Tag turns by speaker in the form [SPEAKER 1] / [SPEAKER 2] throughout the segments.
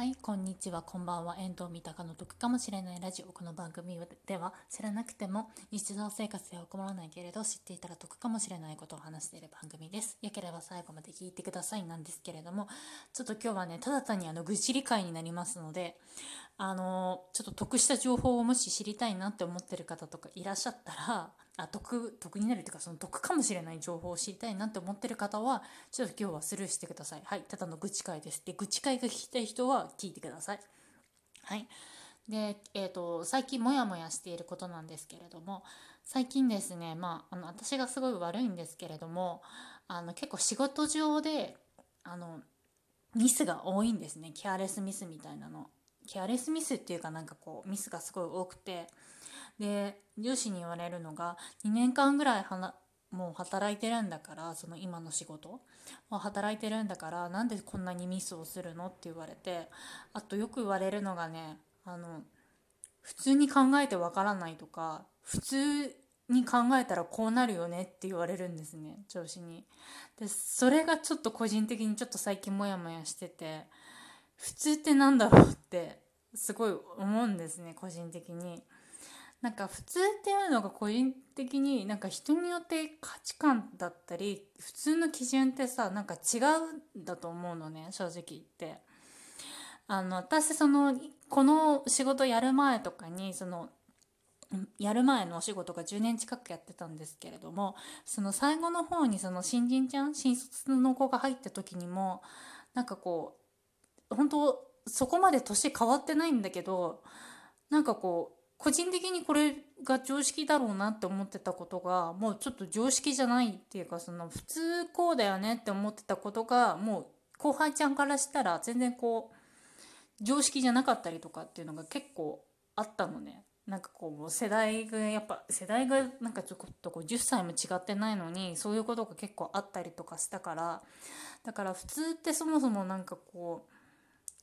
[SPEAKER 1] はい、こんにちは、こんばんは。遠藤三鷹の得かもしれないラジオ。この番組では知らなくても日常生活では困らないけれど知っていたら得かもしれないことを話している番組です。よければ最後まで聞いてくださいなんですけれども、ちょっと今日はね、ただ単にあの愚痴理解になりますので、あのちょっと得した情報をもし知りたいなって思ってる方とかいらっしゃったら、あ得得になるというかその得かもしれない情報を知りたいなって思ってる方はちょっと今日はスルーしてください。はいただの愚痴会です。で愚痴会が聞きたい人は聞いてください。はい。でえーと、最近モヤモヤしていることなんですけれども最近ですねまああの私がすごい悪いんですけれどもあの結構仕事上であのミスが多いんですね。ケアレスミスみたいなの。ケアレスミスっていうかなんかこうミスがすごい多くて。で上司に言われるのが2年間ぐらいはなもう働いてるんだからその今の仕事は働いてるんだからなんでこんなにミスをするのって言われてあとよく言われるのがねあの普通に考えてわからないとか普通に考えたらこうなるよねって言われるんですね上司に。でそれがちょっと個人的にちょっと最近モヤモヤしてて普通ってなんだろうってすごい思うんですね個人的に。なんか普通っていうのが個人的になんか人によって価値観だったり普通の基準ってさなんか違うんだと思うのね正直言って。あの私そのこの仕事やる前とかにそのやる前のお仕事が10年近くやってたんですけれどもその最後の方にその新人ちゃん新卒の子が入った時にもなんかこう本当そこまで年変わってないんだけどなんかこう個人的にこれが常識だろうなって思ってたことがもうちょっと常識じゃないっていうかその普通こうだよねって思ってたことがもう後輩ちゃんからしたら全然こう常識じゃなかったりとかっていうのが結構あったのね。なんかこう世代がやっぱ世代がなんかちょっとこう10歳も違ってないのにそういうことが結構あったりとかしたからだから普通ってそもそもなんかこう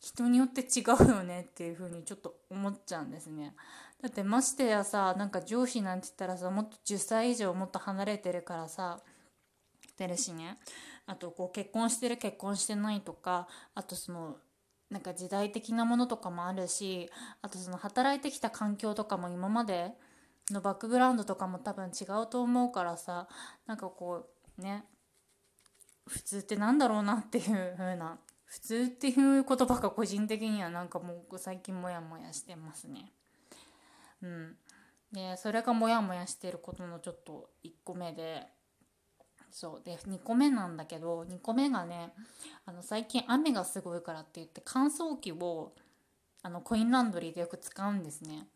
[SPEAKER 1] 人によって違うよねっていう風にちょっと思っちゃうんですね。だってましてやさなんか上司なんて言ったらさもっと10歳以上もっと離れてるからさてるしねあとこう結婚してる結婚してないとかあとそのなんか時代的なものとかもあるしあとその働いてきた環境とかも今までのバックグラウンドとかも多分違うと思うからさなんかこうね普通ってなんだろうなっていう風な普通っていう言葉が個人的にはなんかもう最近モヤモヤしてますね。うん。で、それがモヤモヤしてることのちょっと1個目で、そう。で、2個目なんだけど、2個目がね、あの、最近雨がすごいからって言って乾燥機を、あの、コインランドリーでよく使うんですね。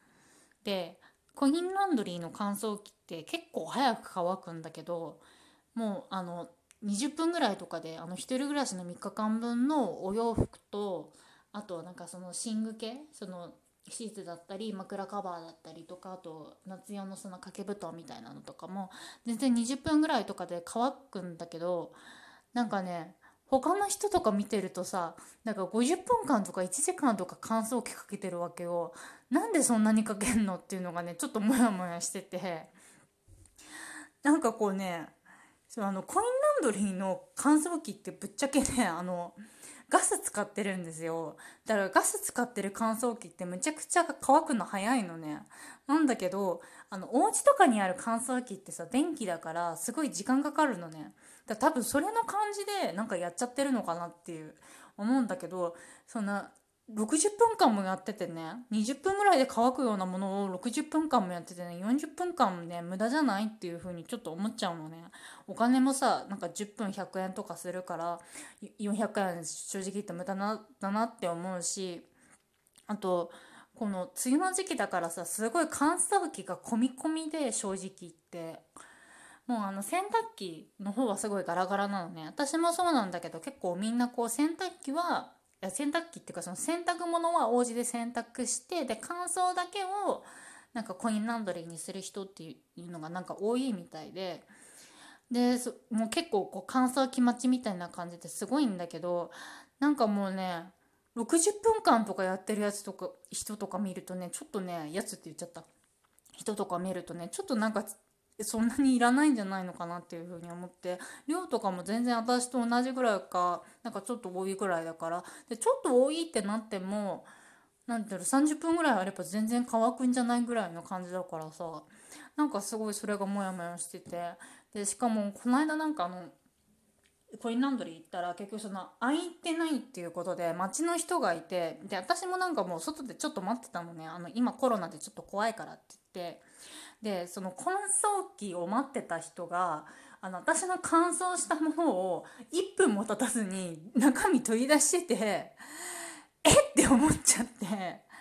[SPEAKER 1] で、コインランドリーの乾燥機って結構早く乾くんだけど、もう、あの、20分ぐらいとかであの一人暮らしの3日間分のお洋服とあとはなんかその寝具系そのシーツだったり枕カバーだったりとかあと夏用のその掛け布団みたいなのとかも全然20分ぐらいとかで乾くんだけどなんかね他の人とか見てるとさなんか50分間とか1時間とか乾燥機かけてるわけよ。なんでそんなにかけんの？っていうのがねちょっとモヤモヤしてて。なんかこうねそうあのコインランドリーの乾燥機ってぶっちゃけね あのガス使ってるんですよ。だからガス使ってる乾燥機ってむちゃくちゃ乾くの早いのね。なんだけどあのお家とかにある乾燥機ってさ電気だからすごい時間かかるのね。だ多分それの感じでなんかやっちゃってるのかなっていう思うんだけどそんな60分間もやっててね20分ぐらいで乾くようなものを60分間もやっててね40分間ね無駄じゃないっていう風にちょっと思っちゃうのね。お金もさなんか10分100円とかするから400円正直言って無駄なだなって思うしあとこの梅雨の時期だからさすごい乾燥機が込み込みで正直言って。もうあの洗濯機の方はすごいガラガラなのね。私もそうなんだけど結構みんなこう洗濯機は洗濯機っていうかその洗濯物はお家で洗濯してで乾燥だけをなんかコインランドリーにする人っていうのがなんか多いみたいででもう結構こう乾燥機待ちみたいな感じですごいんだけどなんかもうね60分間とかやってるやつとか人とか見るとねちょっとねやつって言っちゃった。人とか見るとねちょっとなんかそんなにいらないんじゃないのかなっていうふうに思って量とかも全然私と同じぐらいかなんかちょっと多いぐらいだから。でちょっと多いってなっても何て言うの30分ぐらいあれば全然乾くんじゃないぐらいの感じだからさ。なんかすごいそれがモヤモヤしてて。でしかもこの間なんかあのコインランドリー行ったら結局その空いてないっていうことで街の人がいてで私もなんかもう外でちょっと待ってたのね。あの今コロナでちょっと怖いからって言って。でその乾燥機を待ってた人があの私の乾燥したものを1分も経たずに中身取り出しててえって思っちゃって。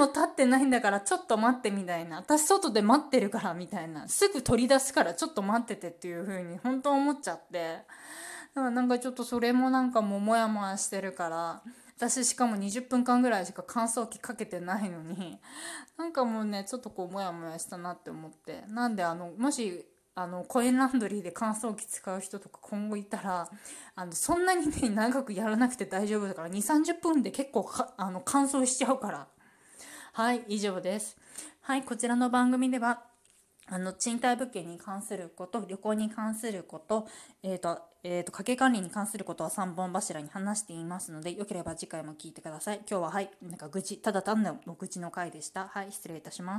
[SPEAKER 1] も経ってないんだからちょっと待ってみたいな。私外で待ってるからみたいな。すぐ取り出すからちょっと待っててっていう風に本当思っちゃって。だからなんかちょっとそれもなんかもうモヤモヤしてるから。私しかも20分間ぐらいしか乾燥機かけてないのに。なんかもうねちょっとこうモヤモヤしたなって思って。なんであのもしあのコインランドリーで乾燥機使う人とか今後いたらあのそんなにね長くやらなくて大丈夫だから2 3 0分で結構あの乾燥しちゃうから。はい以上です。はいこちらの番組ではあの賃貸物件に関すること旅行に関することえっ、ー、とえーと、家計管理に関することは3本柱に話していますのでよければ次回も聞いてください。今日ははいなんか愚痴ただ単の愚痴の回でした。はい失礼いたします。